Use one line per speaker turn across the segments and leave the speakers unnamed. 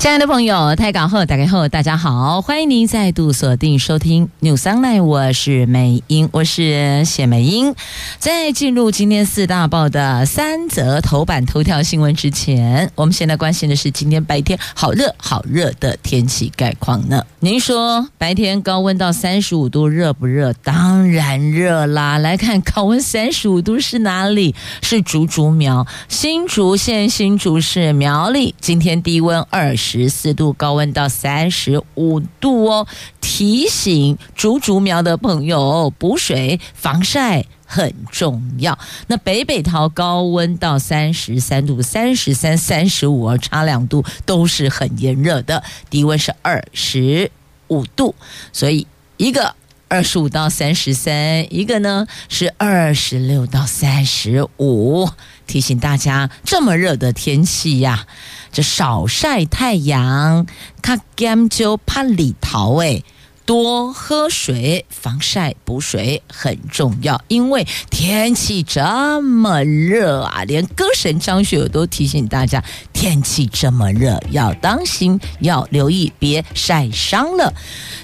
亲爱的朋友，太港后打开后，大家好，欢迎您再度锁定收听 News Online，我是美英，我是谢美英。在进入今天四大报的三则头版头条新闻之前，我们现在关心的是今天白天好热好热的天气概况呢？您说白天高温到三十五度热不热？当然热啦！来看高温三十五度是哪里？是竹竹苗新竹县新竹市苗栗，今天低温二十。十四度，高温到三十五度哦。提醒竹竹苗的朋友，补水防晒很重要。那北北桃高温到三十三度，三十三、三十五，差两度，都是很炎热的。低温是二十五度，所以一个二十五到三十三，一个呢是二十六到三十五。提醒大家，这么热的天气呀、啊。这少晒太阳，卡甘就怕里头诶，多喝水，防晒补水很重要。因为天气这么热啊，连歌神张学友都提醒大家，天气这么热要当心，要留意，别晒伤了。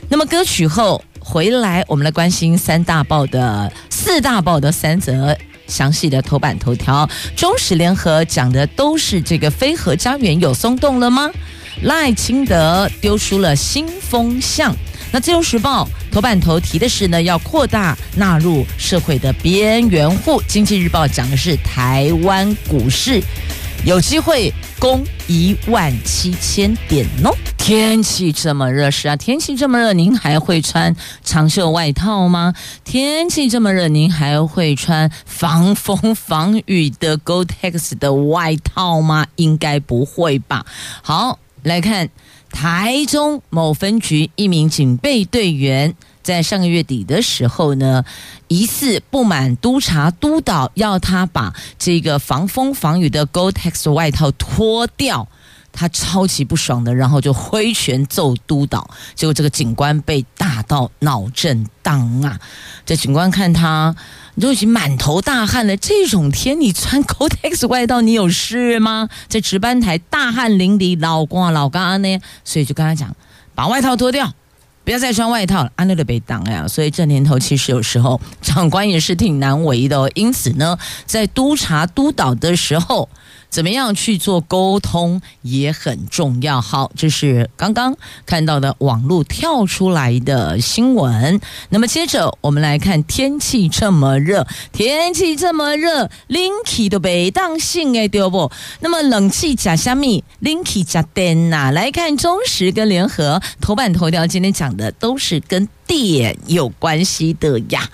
那么歌曲后回来，我们来关心三大报的四大报的三则。详细的头版头条，中时联合讲的都是这个非核家园有松动了吗？赖清德丢出了新风向。那自由时报头版头提的是呢，要扩大纳入社会的边缘户。经济日报讲的是台湾股市有机会攻一万七千点哦。天气这么热，是啊，天气这么热，您还会穿长袖外套吗？天气这么热，您还会穿防风防雨的 Gore-Tex 的外套吗？应该不会吧。好，来看台中某分局一名警备队员，在上个月底的时候呢，疑似不满督察督导要他把这个防风防雨的 Gore-Tex 外套脱掉。他超级不爽的，然后就挥拳揍督导，结果这个警官被打到脑震荡啊！这警官看他你都已经满头大汗了，这种天你穿 Gore-Tex 外套，你有事吗？在值班台大汗淋漓，老光老干呢，所以就跟他讲，把外套脱掉，不要再穿外套了，安乐的被挡呀。所以这年头其实有时候长官也是挺难为的哦。因此呢，在督查督导的时候。怎么样去做沟通也很重要。好，这是刚刚看到的网络跳出来的新闻。那么接着我们来看天气这么热，天气这么热，冷气都被当性哎，丢不？那么冷气加虾米，冷气加电呐？来看中时跟联合头版头条，今天讲的都是跟电有关系的呀。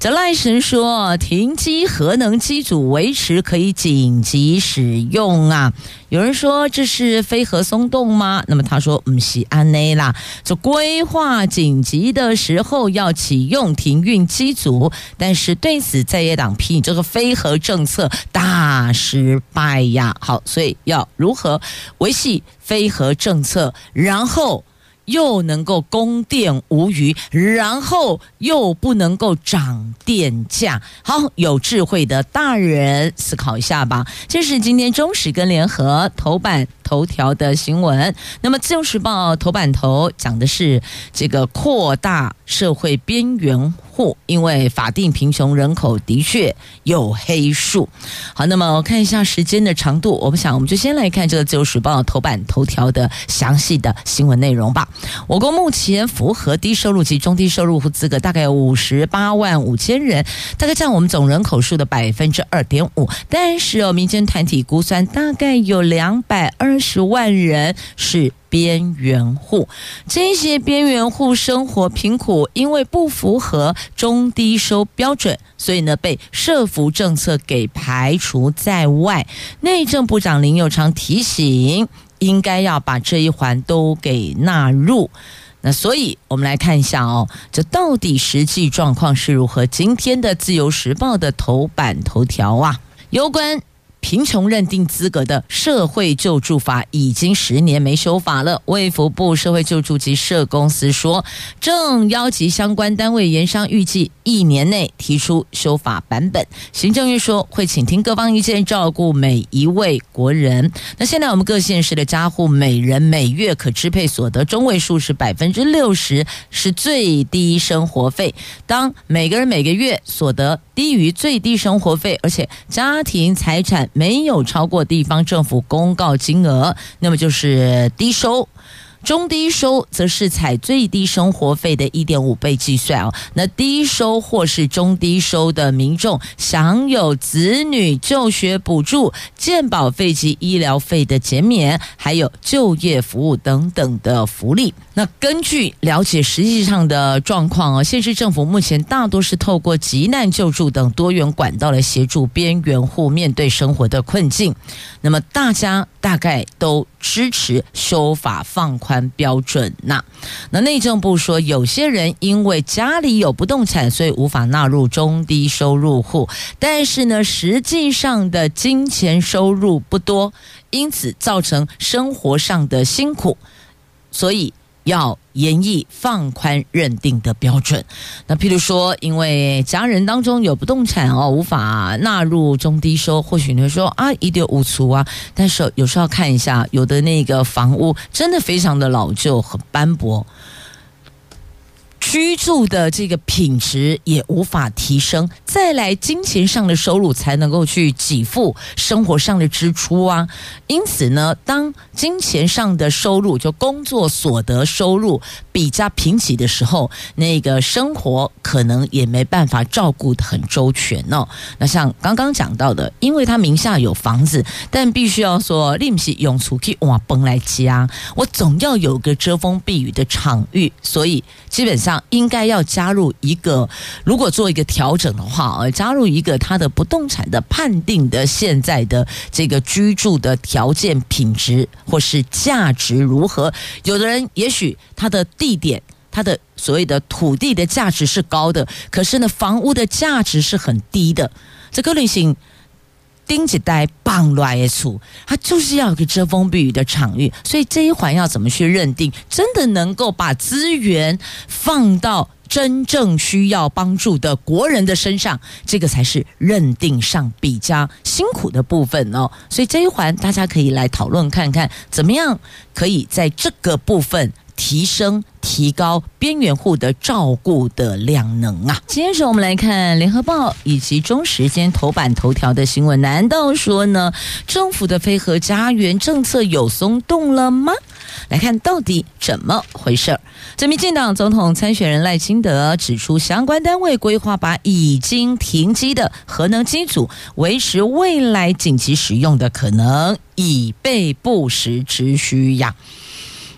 这赖神说，停机核能机组维持可以紧急使用啊。有人说这是非核松动吗？那么他说不是安内啦，就规划紧急的时候要启用停运机组，但是对此在野党批这个非核政策大失败呀。好，所以要如何维系非核政策，然后。又能够供电无虞，然后又不能够涨电价。好，有智慧的大人思考一下吧。这是今天中时跟联合头版头条的新闻。那么自由时报头版头讲的是这个扩大社会边缘户，因为法定贫穷人口的确有黑数。好，那么我看一下时间的长度，我们想我们就先来看这个自由时报头版头条的详细的新闻内容吧。我国目前符合低收入及中低收入户资格大概有五十八万五千人，大概占我们总人口数的百分之二点五。但是哦，民间团体估算大概有两百二十万人是边缘户。这些边缘户生活贫苦，因为不符合中低收标准，所以呢被社福政策给排除在外。内政部长林右昌提醒。应该要把这一环都给纳入，那所以我们来看一下哦，这到底实际状况是如何？今天的《自由时报》的头版头条啊。有关。贫穷认定资格的社会救助法已经十年没修法了。卫福部社会救助及社公司说，正邀集相关单位研商，预计一年内提出修法版本。行政院说会倾听各方意见，照顾每一位国人。那现在我们各县市的家户每人每月可支配所得中位数是百分之六十，是最低生活费。当每个人每个月所得低于最低生活费，而且家庭财产没有超过地方政府公告金额，那么就是低收。中低收则是采最低生活费的一点五倍计算哦。那低收或是中低收的民众享有子女就学补助、健保费及医疗费的减免，还有就业服务等等的福利。那根据了解实际上的状况哦，县市政府目前大多是透过急难救助等多元管道来协助边缘户面对生活的困境。那么大家大概都支持修法放宽标准呐。那内政部说，有些人因为家里有不动产，所以无法纳入中低收入户，但是呢，实际上的金钱收入不多，因此造成生活上的辛苦，所以。要严厉放宽认定的标准。那譬如说，因为家人当中有不动产哦，无法纳入中低收，或许你会说啊，一点五足啊。但是有时候要看一下，有的那个房屋真的非常的老旧和斑驳。居住的这个品质也无法提升，再来金钱上的收入才能够去给付生活上的支出啊。因此呢，当金钱上的收入就工作所得收入比较贫瘠的时候，那个生活可能也没办法照顾得很周全哦。那像刚刚讲到的，因为他名下有房子，但必须要说另起用出去哇崩来家，我总要有个遮风避雨的场域，所以基本上。应该要加入一个，如果做一个调整的话，呃，加入一个他的不动产的判定的现在的这个居住的条件、品质或是价值如何？有的人也许他的地点、他的所谓的土地的价值是高的，可是呢，房屋的价值是很低的。这个类型。钉子带绑来处，它就是要有个遮风避雨的场域，所以这一环要怎么去认定，真的能够把资源放到真正需要帮助的国人的身上，这个才是认定上比较辛苦的部分哦。所以这一环大家可以来讨论看看，怎么样可以在这个部分。提升、提高边缘户的照顾的量能啊！接着我们来看《联合报》以及中时间头版头条的新闻。难道说呢，政府的非核家园政策有松动了吗？来看到底怎么回事儿？这民进党总统参选人赖清德指出，相关单位规划把已经停机的核能机组维持未来紧急使用的可能，以备不时之需呀。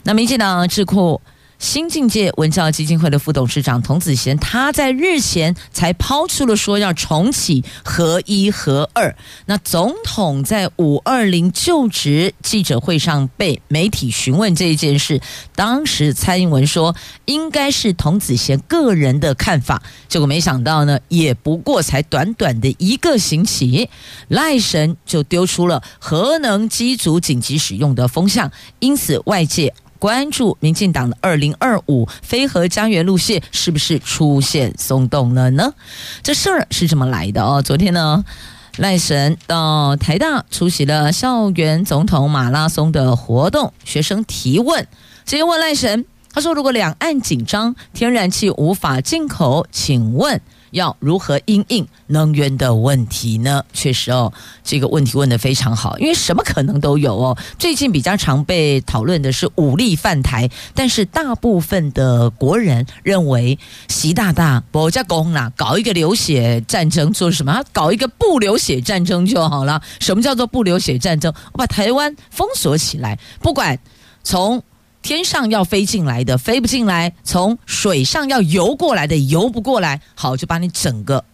那民进党智库新境界文教基金会的副董事长童子贤，他在日前才抛出了说要重启核一核二。那总统在五二零就职记者会上被媒体询问这一件事，当时蔡英文说应该是童子贤个人的看法，结果没想到呢，也不过才短短的一个星期，赖神就丢出了核能机组紧急使用的风向，因此外界。关注民进党的二零二五非核家园路线是不是出现松动了呢？这事儿是这么来的哦。昨天呢，赖神到台大出席了校园总统马拉松的活动，学生提问，直接问赖神，他说：“如果两岸紧张，天然气无法进口，请问？”要如何因应能源的问题呢？确实哦，这个问题问得非常好，因为什么可能都有哦。最近比较常被讨论的是武力犯台，但是大部分的国人认为习大大不加工啦，搞一个流血战争做什么？搞一个不流血战争就好了。什么叫做不流血战争？我把台湾封锁起来，不管从。天上要飞进来的飞不进来，从水上要游过来的游不过来，好，就把你整个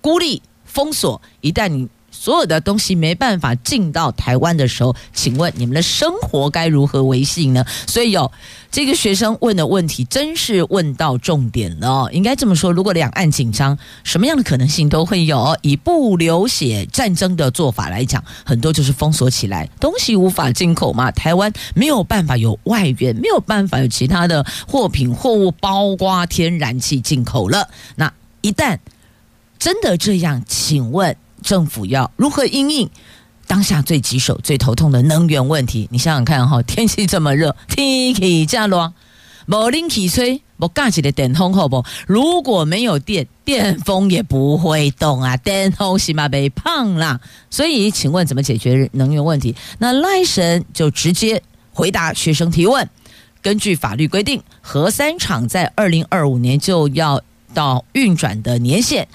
孤立封锁。一旦你所有的东西没办法进到台湾的时候，请问你们的生活该如何维系呢？所以有这个学生问的问题，真是问到重点了。应该这么说，如果两岸紧张，什么样的可能性都会有。以不流血战争的做法来讲，很多就是封锁起来，东西无法进口嘛。台湾没有办法有外援，没有办法有其他的货品货物，包括天然气进口了。那一旦真的这样，请问政府要如何应应当下最棘手、最头痛的能源问题？你想想看哈，天气这么热，天气这么热，没冷气吹，不架起的电风好不？如果没有电，电风也不会动啊，电风起码被胖啦。所以，请问怎么解决能源问题？那赖神就直接回答学生提问：根据法律规定，核三厂在二零二五年就要到运转的年限。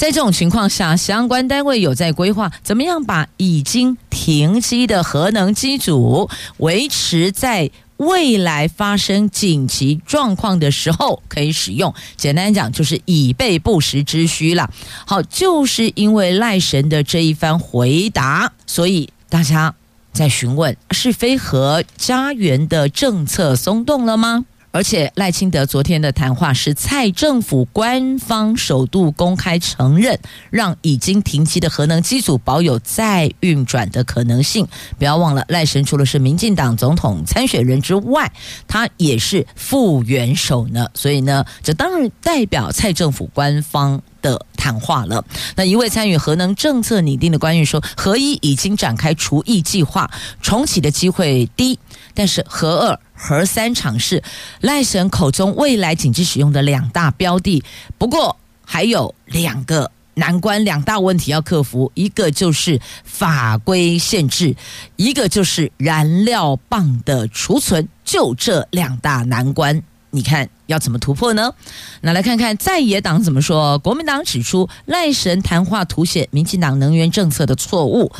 在这种情况下，相关单位有在规划怎么样把已经停机的核能机组维持在未来发生紧急状况的时候可以使用。简单讲，就是以备不时之需了。好，就是因为赖神的这一番回答，所以大家在询问：是非核家园的政策松动了吗？而且赖清德昨天的谈话是蔡政府官方首度公开承认，让已经停机的核能机组保有再运转的可能性。不要忘了，赖神除了是民进党总统参选人之外，他也是副元首呢。所以呢，这当然代表蔡政府官方的谈话了。那一位参与核能政策拟定的官员说，核一已经展开除役计划，重启的机会低，但是核二。核三厂是赖神口中未来紧急使用的两大标的，不过还有两个难关、两大问题要克服，一个就是法规限制，一个就是燃料棒的储存，就这两大难关，你看要怎么突破呢？那来看看在野党怎么说。国民党指出赖神谈话凸显民进党能源政策的错误，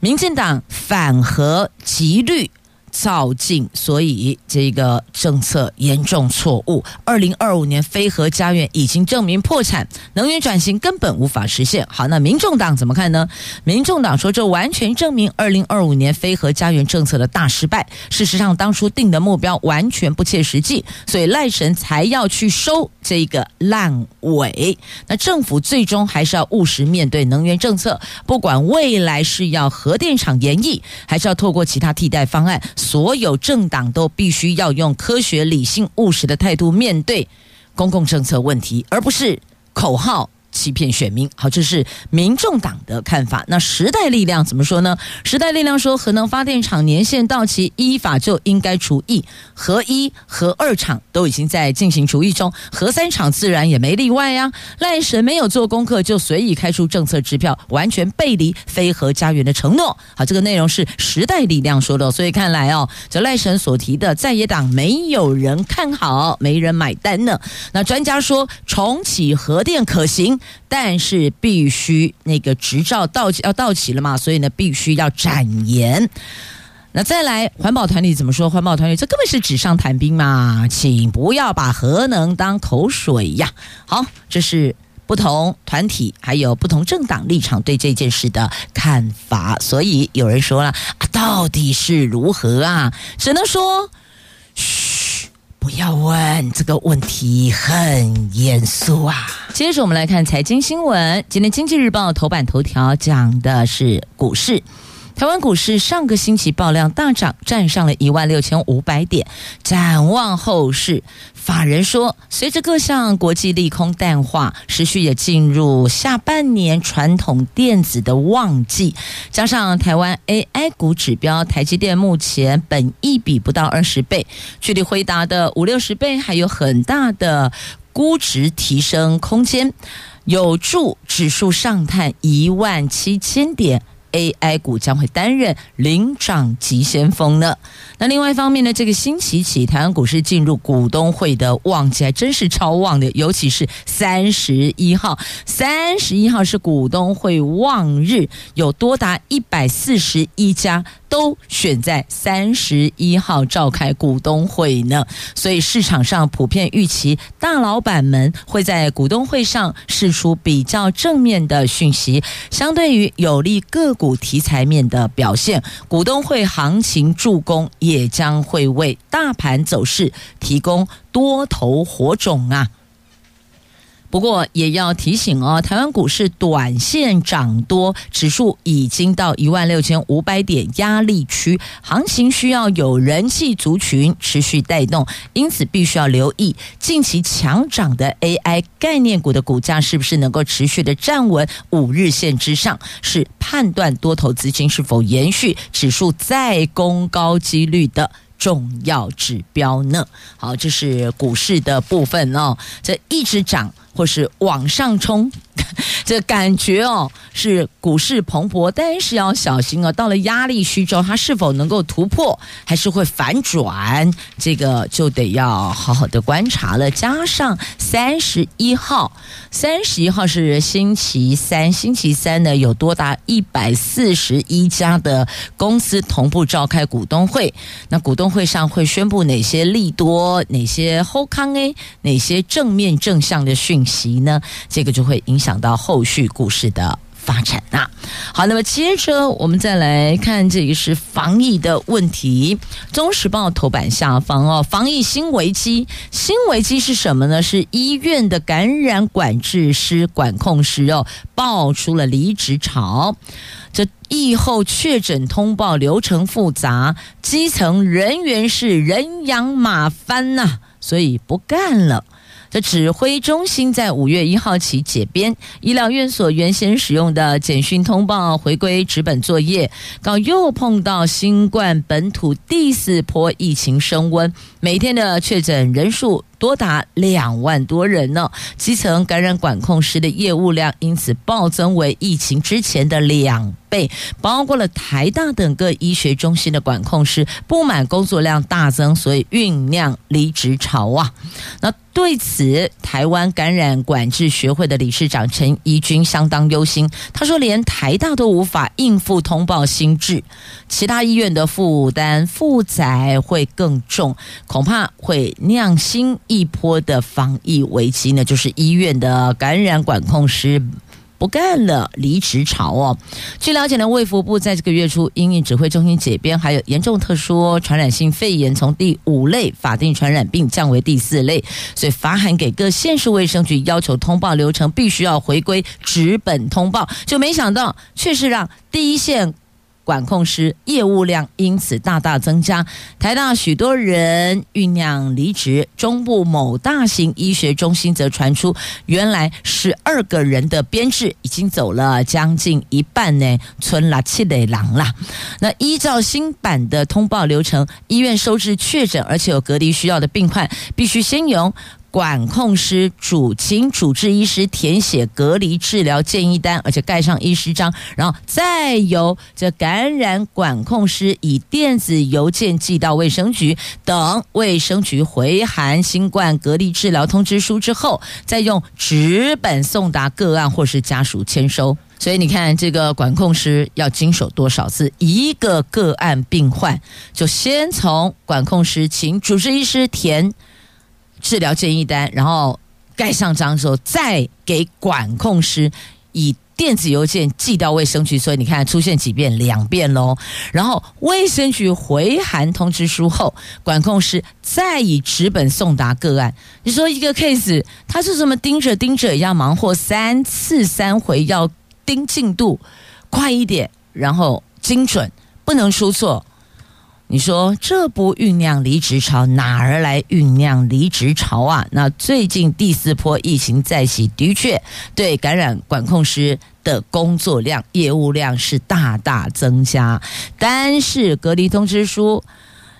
民进党反核极绿。造进，所以这个政策严重错误。二零二五年飞核家园已经证明破产，能源转型根本无法实现。好，那民众党怎么看呢？民众党说，这完全证明二零二五年飞核家园政策的大失败。事实上，当初定的目标完全不切实际，所以赖神才要去收这个烂尾。那政府最终还是要务实面对能源政策，不管未来是要核电厂延役，还是要透过其他替代方案。所有政党都必须要用科学、理性、务实的态度面对公共政策问题，而不是口号。欺骗选民，好，这是民众党的看法。那时代力量怎么说呢？时代力量说，核能发电厂年限到期，依法就应该除役。核一、核二厂都已经在进行除役中，核三厂自然也没例外呀、赖神没有做功课就随意开出政策支票，完全背离非核家园的承诺。好，这个内容是时代力量说的，所以看来哦，这赖神所提的在野党没有人看好，没人买单呢。那专家说，重启核电可行。但是必须那个执照到期要到期了嘛，所以呢必须要展延。那再来环保团体怎么说？环保团体这根本是纸上谈兵嘛，请不要把核能当口水呀。好，这是不同团体还有不同政党立场对这件事的看法。所以有人说了啊，到底是如何啊？只能说，不要问这个问题，很严肃啊。接着我们来看财经新闻。今天《经济日报》头版头条讲的是股市。台湾股市上个星期爆量大涨，站上了一万六千五百点。展望后市，法人说，随着各项国际利空淡化，时序也进入下半年传统电子的旺季，加上台湾 AI 股指标台积电目前本益比不到二十倍，距离辉达的五六十倍还有很大的估值提升空间，有助指数上探一万七千点。AI 股将会担任领涨急先锋呢。那另外一方面呢，这个星期起，台湾股市进入股东会的旺季，还真是超旺的。尤其是三十一号，三十一号是股东会旺日，有多达一百四十一家都选在三十一号召开股东会呢，所以市场上普遍预期大老板们会在股东会上释出比较正面的讯息，相对于有利个股题材面的表现，股东会行情助攻也将会为大盘走势提供多头火种啊。不过也要提醒哦，台湾股市短线涨多，指数已经到一万六千五百点压力区，行情需要有人气族群持续带动，因此必须要留意近期强涨的 AI 概念股的股价是不是能够持续的站稳五日线之上，是判断多头资金是否延续指数再攻高几率的重要指标呢。好，这是股市的部分哦，这一直涨。或是往上冲，这感觉哦是股市蓬勃，但是要小心哦。到了压力区之后，它是否能够突破，还是会反转？这个就得要好好的观察了。加上三十一号，三十一号是星期三，星期三呢有多达一百四十一家的公司同步召开股东会。那股东会上会宣布哪些利多，哪些后康诶，哪些正面正向的讯息呢？这个就会影响到后续股市的发展啊。好，那么接着我们再来看，这个是防疫的问题。中时报头版下方哦，防疫新危机，新危机是什么呢？是医院的感染管制师、管控师哦，爆出了离职潮。这疫后确诊通报流程复杂，基层人员是人仰马翻呐、所以不干了。的指挥中心在五月一号起解编，医疗院所原先使用的简讯通报回归纸本作业。刚又碰到新冠本土第四波疫情升温，每天的确诊人数多达两万多人呢。基层感染管控师的业务量因此暴增为疫情之前的两倍，包括了台大等各医学中心的管控师不满工作量大增，所以酝酿离职潮啊。那对此，台湾感染管制学会的理事长陈怡君相当忧心。他说，连台大都无法应付通报新制，其他医院的负担负载会更重，恐怕会酿新一波的防疫危机呢。就是医院的感染管控师。不干了，离职潮哦。据了解呢，卫福部在这个月初，因应指挥中心解编，还有严重特殊传染性肺炎从第五类法定传染病降为第四类，所以发函给各县市卫生局，要求通报流程必须要回归纸本通报，就没想到却是让第一线。管控师业务量因此大大增加，台大许多人酝酿离职，中部某大型医学中心则传出，原来十二个人的编制已经走了将近一半呢，存了七类狼啦。那依照新版的通报流程，医院收治确诊而且有隔离需要的病患，必须先由。管控师主请主治医师填写隔离治疗建议单，而且盖上医师章，然后再由这感染管控师以电子邮件寄到卫生局，等卫生局回函新冠隔离治疗通知书之后，再用纸本送达个案或是家属签收。所以你看，这个管控师要经手多少次？一个个案病患就先从管控师请主治医师填。治疗建议单，然后盖上章之后，再给管控师以电子邮件寄到卫生局。所以你看，出现几遍？两遍喽。然后卫生局回函通知书后，管控师再以纸本送达个案。你说一个 case，他是这么盯着盯着也要忙活三次三回，要盯进度，快一点，然后精准，不能出错。你说这不酝酿离职潮，哪儿来酝酿离职潮啊？那最近第四波疫情再起，的确对感染管控师的工作量、业务量是大大增加。但是隔离通知书，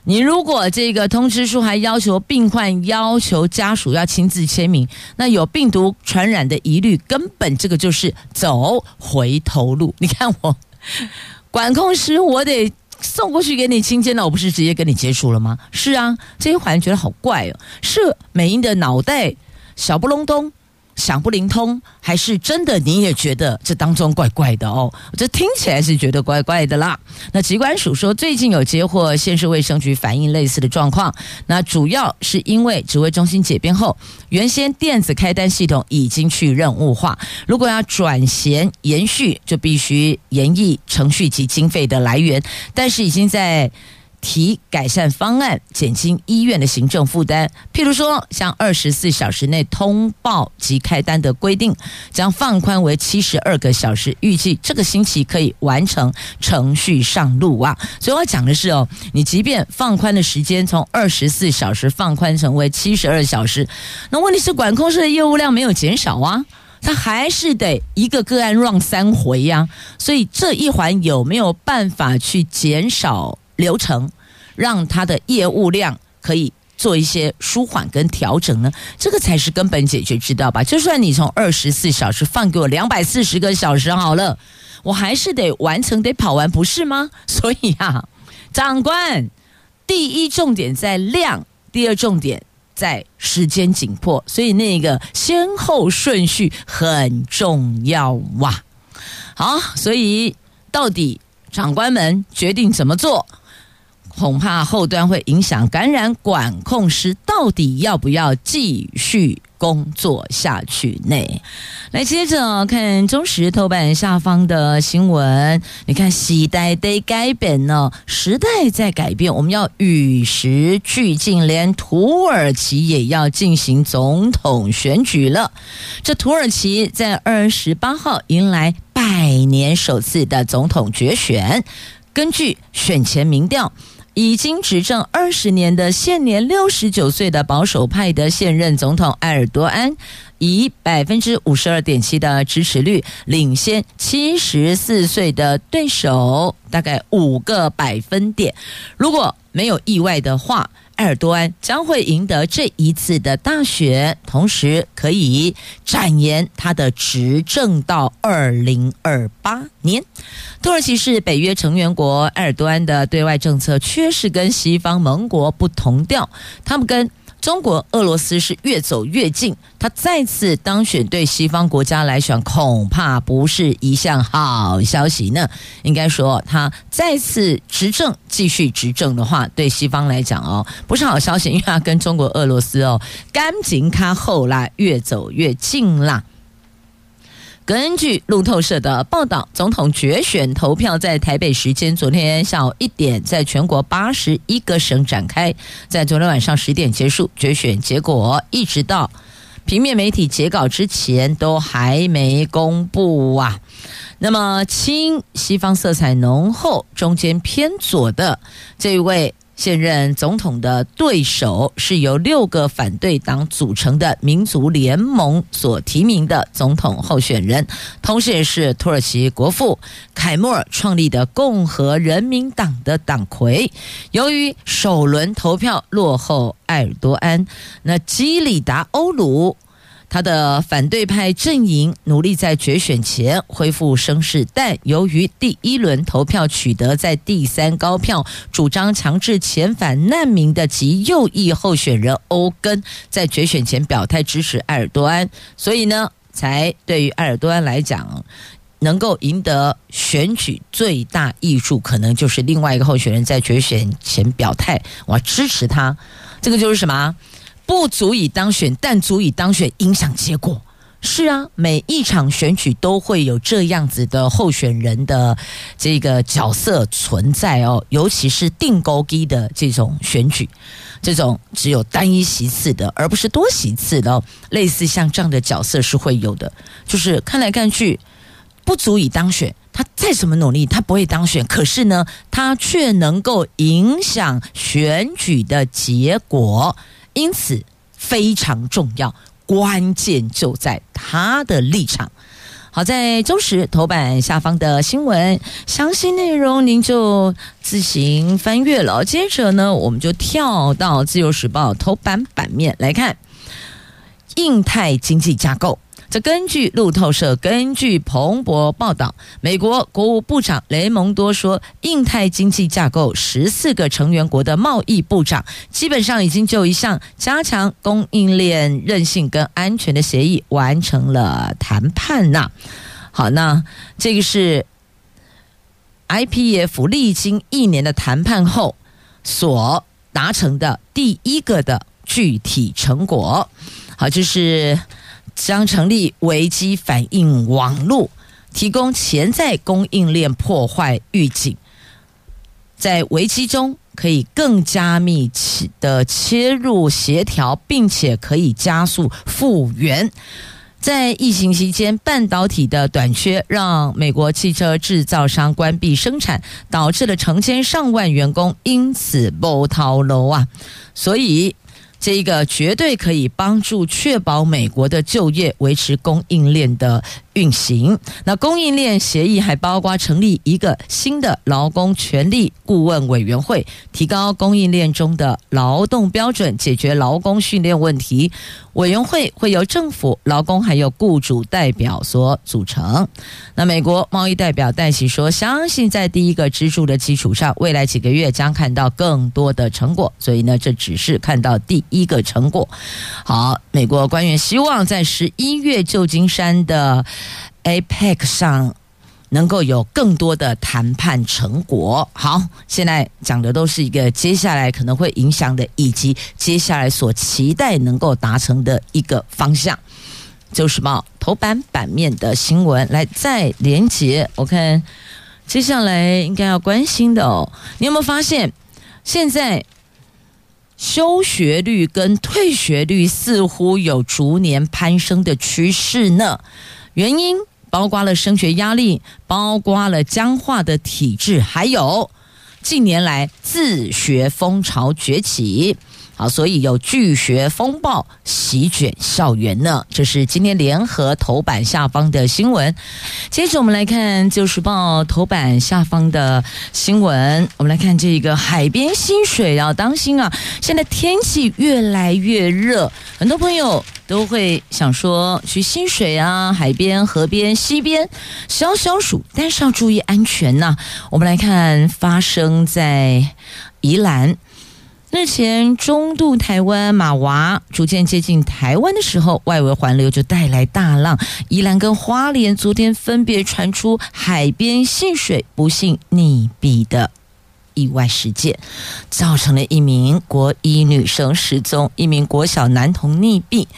你如果这个通知书还要求病患要求家属要亲自签名，那有病毒传染的疑虑，根本这个就是走回头路。你看我管控师，我得。送过去给你亲亲了，我不是直接跟你接触了吗？是啊，这一环觉得好怪哦。是美英的脑袋小不隆咚，想不灵通，还是真的你也觉得这当中怪怪的哦？这听起来是觉得怪怪的啦。那疾管署说，最近有接获县市卫生局反映类似的状况，那主要是因为指挥中心解编后，原先电子开单系统已经去任务化，如果要转衔延续，就必须研议程序及经费的来源，但是已经在。提改善方案，减轻医院的行政负担。譬如说，像二十四小时内通报及开单的规定，将放宽为七十二个小时。预计这个星期可以完成程序上路啊。所以我要讲的是哦，你即便放宽的时间从二十四小时放宽成为七十二小时，那问题是管控室的业务量没有减少啊，他还是得一个个案 run 三回呀。所以这一环有没有办法去减少？流程，让他的业务量可以做一些舒缓跟调整呢？这个才是根本解决之道吧。就算你从二十四小时放给我两百四十个小时好了，我还是得完成，得跑完，不是吗？所以啊，长官，第一重点在量，第二重点在时间紧迫，所以那个先后顺序很重要哇。好，所以到底长官们决定怎么做？恐怕后端会影响感染管控师到底要不要继续工作下去呢？来，接着看中时头版下方的新闻。你看，时代得改变呢，时代在改变，我们要与时俱进。连土耳其也要进行总统选举了。这土耳其在二十八号迎来百年首次的总统决选。根据选前民调。已经执政二十年的现年六十九岁的保守派的现任总统埃尔多安，以百分之五十二点七的支持率领先七十四岁的对手，大概五个百分点。如果没有意外的话，埃尔多安将会赢得这一次的大选，同时可以展延他的执政到二零二八年。土耳其是北约成员国，埃尔多安的对外政策确实跟西方盟国不同调，他们跟。中国、俄罗斯是越走越近，他再次当选对西方国家来讲恐怕不是一项好消息呢。应该说，他再次执政、继续执政的话，对西方来讲哦，不是好消息，因为他跟中国、俄罗斯哦，赶紧卡后啦，越走越近啦。根据路透社的报道，总统决选投票在台北时间昨天下午一点，在全国八十一个省展开，在昨天晚上十点结束。决选结果一直到平面媒体截稿之前都还没公布啊。那么亲西方色彩浓厚、中间偏左的这一位。现任总统的对手是由六个反对党组成的民族联盟所提名的总统候选人，同时也是土耳其国父凯末尔创立的共和人民党的党魁。由于首轮投票落后埃尔多安，那基里达欧鲁。他的反对派阵营努力在决选前恢复声势，但由于第一轮投票取得在第三高票，主张强制遣返难民的极右翼候选人欧根在决选前表态支持埃尔多安，所以呢，才对于埃尔多安来讲，能够赢得选举最大益处，可能就是另外一个候选人在决选前表态，我支持他，这个就是什么？不足以当选，但足以当选，影响结果。是啊，每一场选举都会有这样子的候选人的这个角色存在哦，尤其是定勾机的这种选举，这种只有单一席次的，而不是多席次的哦，类似像这样的角色是会有的。就是看来看去不足以当选，他再怎么努力，他不会当选。可是呢，他却能够影响选举的结果。因此非常重要，关键就在他的立场。好，在周时头版下方的新闻详细内容，您就自行翻阅了。接着呢，我们就跳到自由时报头版版面来看，印太经济架构。这根据路透社，根据彭博报道，美国国务部长雷蒙多说，印太经济架构十四个成员国的贸易部长基本上已经就一项加强供应链韧性跟安全的协议完成了谈判呐。好，那这个是 IPF 历经一年的谈判后所达成的第一个的具体成果。好，就是将成立危机反应网络，提供潜在供应链破坏预警，在危机中可以更加密切的切入协调，并且可以加速复原。在疫情期间，半导体的短缺让美国汽车制造商关闭生产，导致了成千上万员工因此暴头楼啊！所以。这一个绝对可以帮助确保美国的就业，维持供应链的运行。那供应链协议还包括成立一个新的劳工权利顾问委员会，提高供应链中的劳动标准，解决劳工训练问题。委员会会由政府、劳工还有雇主代表所组成。那美国贸易代表戴琪说：“相信在第一个支柱的基础上，未来几个月将看到更多的成果。所以呢，这只是看到第一个成果。”好，美国官员希望在十一月旧金山的 APEC 上。能够有更多的谈判成果。好，现在讲的都是一个接下来可能会影响的，以及接下来所期待能够达成的一个方向。就是什么？头版版面的新闻，来再连结。我看接下来应该要关心的哦。你有没有发现，现在休学率跟退学率似乎有逐年攀升的趋势呢？原因？包括了升学压力，包括了僵化的体制，还有近年来自学风潮崛起。好，所以有拒学风暴席卷校园呢。这是今天联合头版下方的新闻。接着我们来看《旧时报》头版下方的新闻。我们来看这个海边溪水要当心啊！现在天气越来越热，很多朋友都会想说去溪水啊、海边、河边、溪边消消暑，但是要注意安全呐、我们来看发生在宜兰。日前，中度台湾马娃逐渐接近台湾的时候，外围环流就带来大浪。宜兰跟花莲昨天分别传出海边戏水不幸溺毙的意外事件，造成了一名国一女生失踪，一名国小男童溺毙。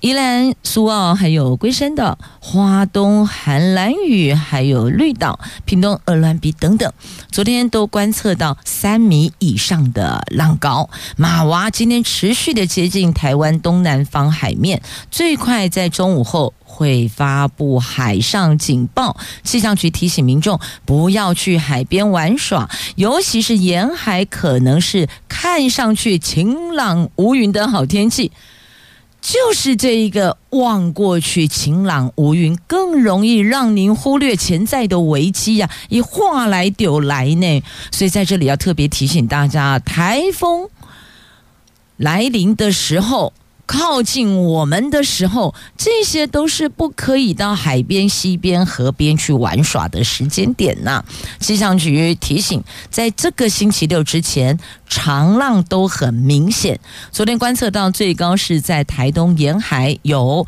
宜兰、苏澳，还有龟山岛、花东、寒兰屿，还有绿岛、屏东、鹅銮鼻等等，昨天都观测到三米以上的浪高。马娃今天持续的接近台湾东南方海面，最快在中午后会发布海上警报。气象局提醒民众不要去海边玩耍，尤其是沿海，可能是看上去晴朗无云的好天气。就是这一个望过去晴朗无云，更容易让您忽略潜在的危机呀！一话来丢来呢，所以在这里要特别提醒大家，台风来临的时候。靠近我们的时候，这些都是不可以到海边、溪边、河边去玩耍的时间点呐。气象局提醒，在这个星期六之前，长浪都很明显。昨天观测到最高是在台东沿海有。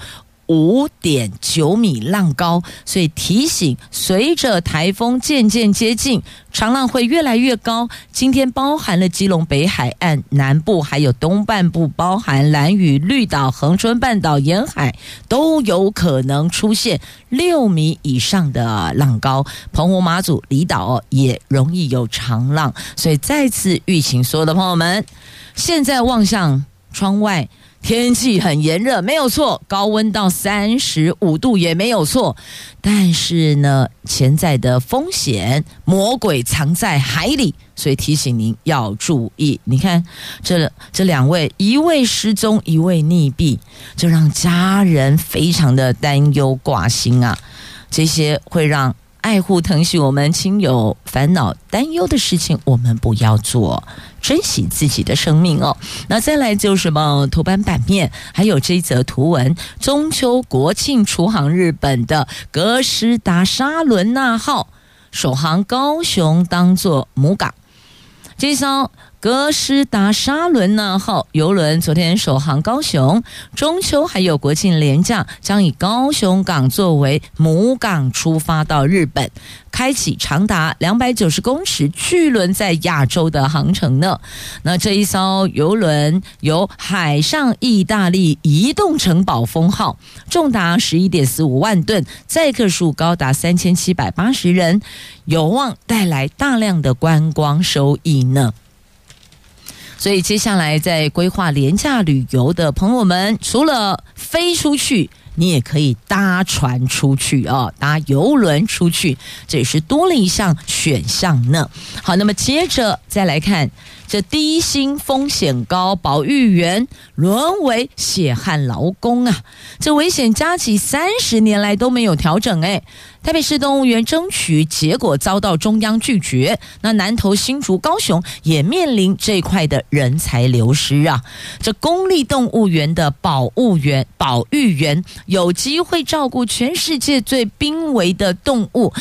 五点九米浪高，所以提醒，随着台风渐渐接近，长浪会越来越高。今天包含了基隆北海岸南部，还有东半部，包含兰屿、绿岛、恒春半岛沿海，都有可能出现六米以上的浪高。澎湖、马祖离岛也容易有长浪，所以再次预请所有的朋友们，现在望向窗外。天气很炎热，没有错，高温到三十五度也没有错。但是呢，潜在的风险，魔鬼藏在海里，所以提醒您要注意。你看，这这两位，一位失踪，一位溺毙，就让家人非常的担忧挂心啊。这些会让爱护腾讯我们亲友烦恼担忧的事情，我们不要做，珍惜自己的生命哦。那再来就是什么？头版版面还有这一则图文：中秋国庆出航日本的格斯达沙伦纳号首航高雄，当做母港。这艘。哥斯达沙伦纳号邮轮昨天首航高雄，中秋还有国庆连假，将以高雄港作为母港出发到日本，开启长达两百九十公尺巨轮在亚洲的航程呢。那这一艘邮轮由海上意大利移动城堡封号，重达十一点四五万吨，载客数高达三千七百八十人，有望带来大量的观光收益呢。所以接下来在规划廉价旅游的朋友们，除了飞出去，你也可以搭船出去哦，搭游轮出去，这也是多了一项选项呢。好，那么接着再来看。这低薪风险高，保育员沦为血汗劳工啊！这危险加起三十年来都没有调整哎。台北市动物园争取结果遭到中央拒绝，那南投、新竹、高雄也面临这块的人才流失啊！这公立动物园的保务员、保育员有机会照顾全世界最濒危的动物。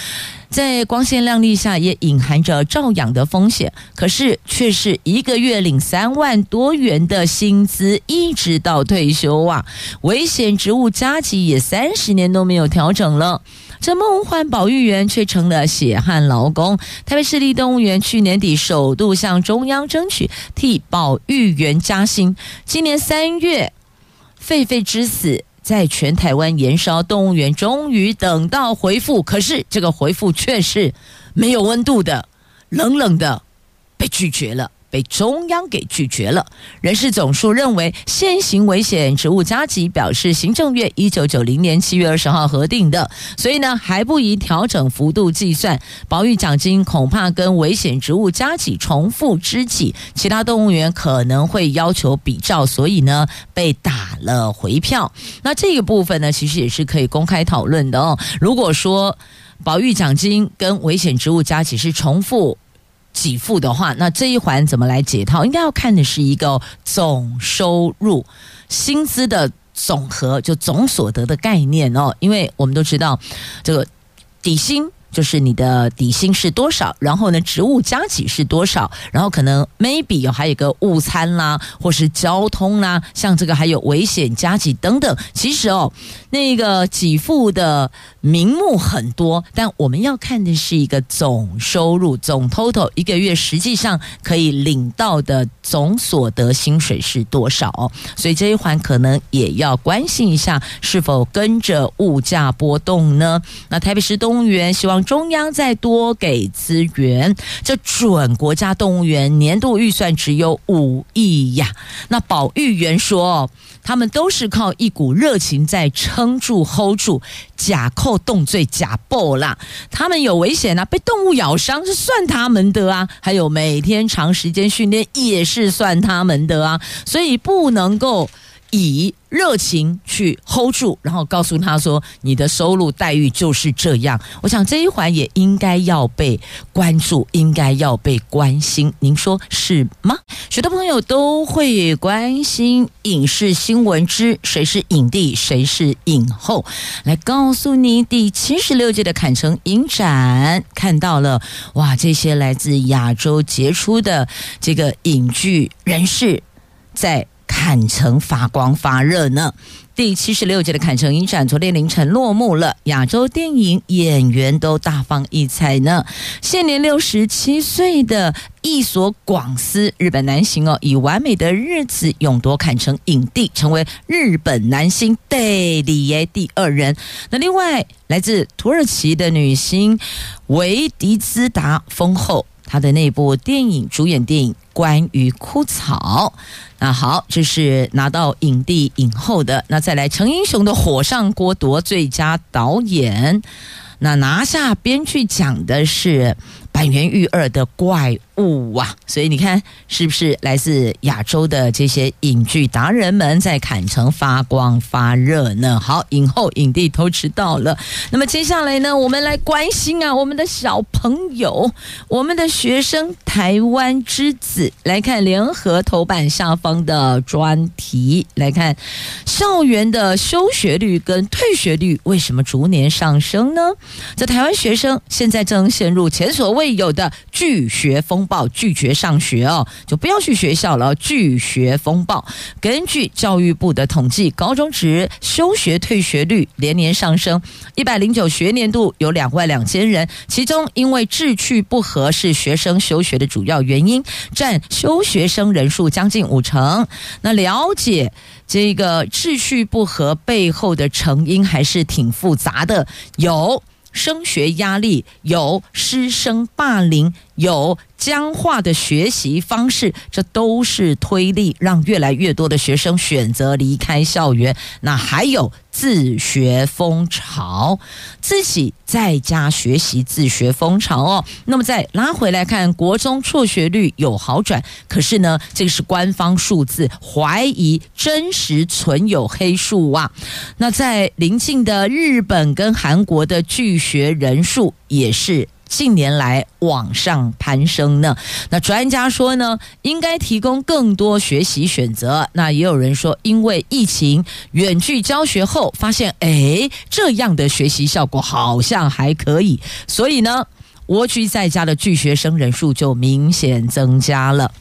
在光鲜亮丽下，也隐含着照养的风险。可是，却是一个月领三万多元的薪资，一直到退休啊！危险职务加给也三十年都没有调整了。这梦幻保育员却成了血汗劳工。台北市立动物园去年底首度向中央争取替保育员加薪，今年三月，狒狒之死。在全台湾延烧，动物园终于等到回复，可是这个回复却是没有温度的，冷冷的，被拒绝了。被中央给拒绝了。人事总署认为，现行危险职务加急表示行政院一九九零年七月二十号核定的，所以呢还不宜调整幅度计算。保育奖金恐怕跟危险职务加给重复支给，其他动物园可能会要求比照，所以呢被打了回票。那这个部分呢，其实也是可以公开讨论的哦。如果说保育奖金跟危险职务加给是重复。给付的话，那这一环怎么来解套？应该要看的是一个总收入、薪资的总和，就总所得的概念哦。因为我们都知道，这个底薪。就是你的底薪是多少，然后呢，职务加给是多少，然后可能 maybe 有还有个午餐啦，或是交通啦，像这个还有危险加给等等。其实哦，那个给付的名目很多，但我们要看的是一个总收入，总 total 一个月实际上可以领到的总所得薪水是多少哦。所以这一环可能也要关心一下，是否跟着物价波动呢？那台北市动物园希望。中央再多给资源，这准国家动物园年度预算只有五亿呀。那保育员说，他们都是靠一股热情在撑住、hold 住。假扣动罪假报啦，他们有危险啊，被动物咬伤是算他们的啊，还有每天长时间训练也是算他们的啊，所以不能够。以热情去 hold 住，然后告诉他说：“你的收入待遇就是这样。”我想这一环也应该要被关注，应该要被关心。您说是吗？许多朋友都会关心影视新闻之谁是影帝，谁是影后。来告诉你，第七十六届的坎城影展看到了哇，这些来自亚洲杰出的这个影剧人士在。坎城发光发热呢！第七十六届的坎城影展昨天凌晨落幕了，亚洲电影演员都大放异彩呢。现年六十七岁的役所广司，日本男星哦，以《完美的日子》勇夺坎城影帝，成为日本男星代理耶第二人。那另外来自土耳其的女星维迪兹达封后，他的那部电影主演电影《关于枯草》。那好，这是拿到影帝影后的。那再来，成英雄的《火上锅》夺最佳导演。那拿下编剧奖的是《板垣育二的怪物啊！所以你看，是不是来自亚洲的这些影剧达人们在坎城发光发热呢？好，影后影帝偷吃到了。那么接下来呢，我们来关心啊，我们的小朋友，我们的学生，台湾之子，来看联合头版下方的专题，来看校园的休学率跟退学率为什么逐年上升呢？这台湾学生现在正陷入前所未有的拒学风暴，拒绝上学哦，就不要去学校了。拒学风暴，根据教育部的统计，高中职休学退学率连年上升。一百零九学年度有两万两千人，其中因为志趣不合是学生休学的主要原因，占休学生人数将近五成。那了解这个志趣不合背后的成因还是挺复杂的，有。升学压力，有师生霸凌，有僵化的学习方式，这都是推力，让越来越多的学生选择离开校园。那还有自学风潮，自己在家学习自学风潮哦。那么再拉回来看，国中辍学率有好转，可是呢，这个是官方数字，怀疑真实存有黑数啊。那在邻近的日本跟韩国的拒学人数也是。近年来往上攀升呢，那专家说呢，应该提供更多学习选择。那也有人说，因为疫情远距教学后，发现诶，这样的学习效果好像还可以，所以呢，蜗居在家的拒学生人数就明显增加了。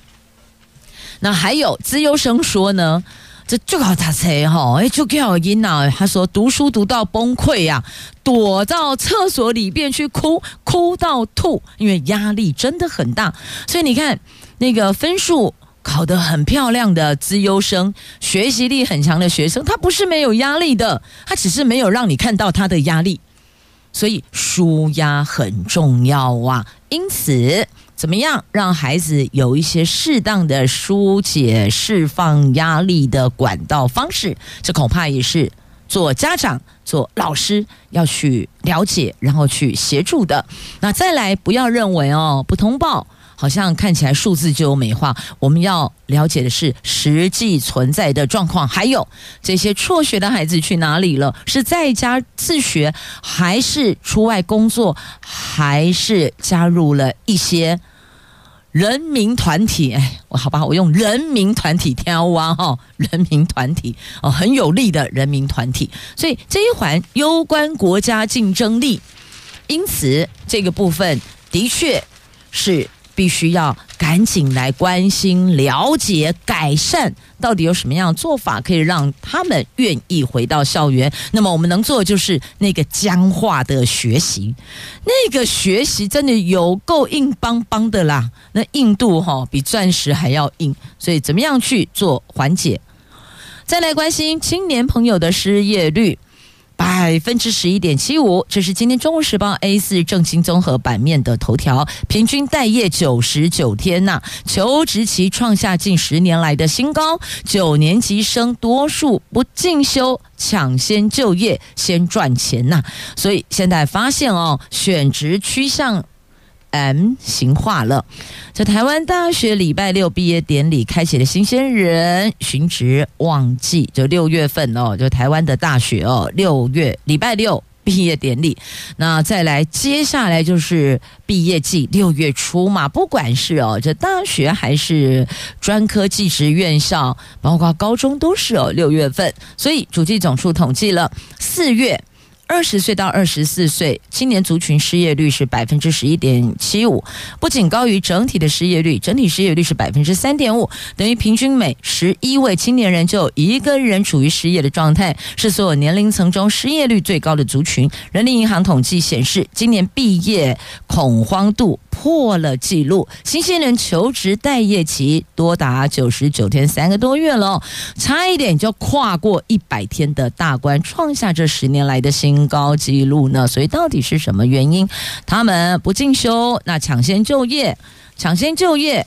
那还有资优生说呢。这就搞他车哈，哎，就叫音呐。他说读书读到崩溃呀，躲到厕所里边去哭，哭到吐，因为压力真的很大。所以你看，那个分数考得很漂亮的资优生，学习力很强的学生，他不是没有压力的，他只是没有让你看到他的压力。所以舒压很重要啊，因此。怎么样让孩子有一些适当的疏解、释放压力的管道方式？这恐怕也是做家长、做老师要去了解，然后去协助的。那再来，不要认为哦，不通报好像看起来数字就有美化。我们要了解的是实际存在的状况，还有这些辍学的孩子去哪里了？是在家自学，还是出外工作，还是加入了一些？人民团体，哎，我好吧，我用人民团体挑啊哈，人民团体哦，很有力的人民团体，所以这一环攸关国家竞争力，因此这个部分的确是。必须要赶紧来关心、了解、改善，到底有什么样的做法可以让他们愿意回到校园？那么我们能做的就是那个僵化的学习，那个学习真的有够硬邦邦的啦，那硬度哈比钻石还要硬，所以怎么样去做缓解？再来关心青年朋友的失业率。百分之十一点七五，这是今天《中国时报》A 四正经综合版面的头条。平均待业九十九天呐、求职期创下近十年来的新高。九年级生多数不进修，抢先就业，先赚钱呐、所以现在发现哦，选职趋向。M 型化了，在台湾大学礼拜六毕业典礼开启了新鲜人寻职旺季，就六月份哦，就台湾的大学哦，六月礼拜六毕业典礼，那再来接下来就是毕业季，六月初嘛，不管是哦，这大学还是专科技职院校，包括高中都是哦，六月份，所以主计总处统计了四月。二十岁到二十四岁青年族群失业率是百分之十一点七五，不仅高于整体的失业率，整体失业率是百分之三点五，等于平均每十一位青年人就有一个人处于失业的状态，是所有年龄层中失业率最高的族群。人民银行统计显示，今年毕业恐慌度破了纪录，新鲜人求职待业期多达九十九天，三个多月了，差一点就跨过一百天的大关，创下这十年来的新。高纪录呢？所以到底是什么原因？他们不进修，那抢先就业，抢先就业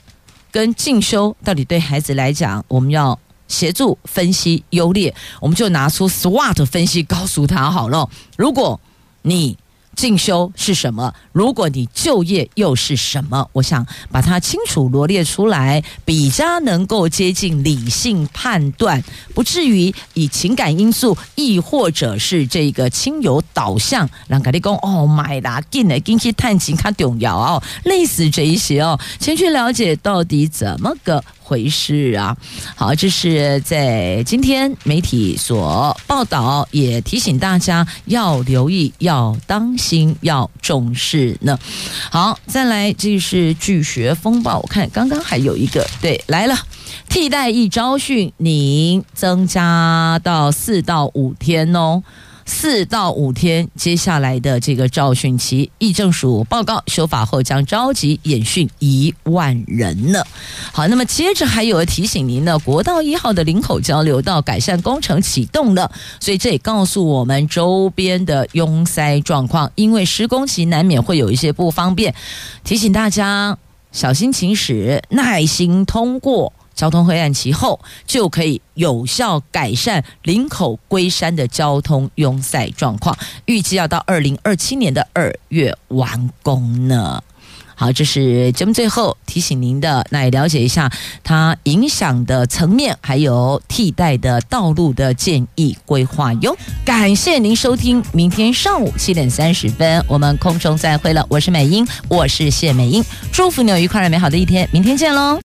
跟进修到底对孩子来讲，我们要协助分析优劣，我们就拿出 SWOT 分析告诉他好了。如果你进修是什么？如果你就业又是什么？我想把它清楚罗列出来，比较能够接近理性判断，不至于以情感因素，亦或者是这个亲友导向，让家里讲哦买啦，进来进去探亲看重要哦，类似这一些哦，先去了解到底怎么个。回事啊！好，这是在今天媒体所报道，也提醒大家要留意、要当心、要重视呢。好，再来，这是巨学风暴。我看刚刚还有一个，对，来了，替代役招训，您增加到四到五天哦。四到五天，接下来的这个召训期，议政署报告修法后将召集演训一万人呢。好，那么接着还有提醒您呢，国道一号的林口交流道改善工程启动了，所以这也告诉我们周边的拥塞状况，因为施工期难免会有一些不方便，提醒大家小心行驶，耐心通过。交通黑暗期后，就可以有效改善林口龟山的交通拥塞状况。预计要到二零二七年的二月完工呢。好，这是节目最后提醒您的，那也了解一下它影响的层面，还有替代的道路的建议规划哟。感谢您收听，明天上午七点三十分，我们空中再会了。我是美英，我是谢美英，祝福你有愉快而美好的一天，明天见喽。